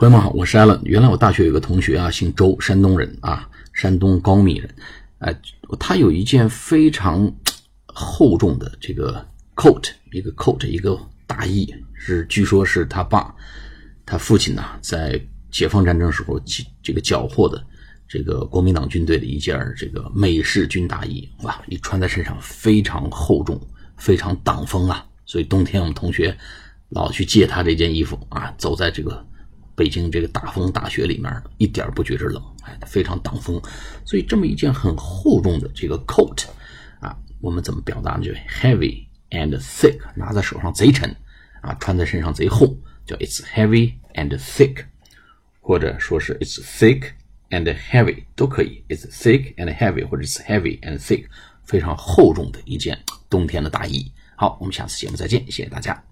朋友们好，我是艾伦。原来我大学有个同学啊，姓周，山东人啊，山东高密人。哎，他有一件非常厚重的这个 coat，一个 coat，一个大衣，是据说是他爸，他父亲呐，在解放战争时候这个缴获的这个国民党军队的一件这个美式军大衣，哇，一穿在身上非常厚重，非常挡风啊。所以冬天我们同学老去借他这件衣服啊，走在这个。北京这个大风大雪里面一点不觉着冷，哎，非常挡风，所以这么一件很厚重的这个 coat 啊，我们怎么表达呢？就 heavy and thick，拿在手上贼沉啊，穿在身上贼厚，叫 it's heavy and thick，或者说是 it's thick and heavy 都可以，it's thick and heavy 或者 it's heavy and thick，非常厚重的一件冬天的大衣。好，我们下次节目再见，谢谢大家。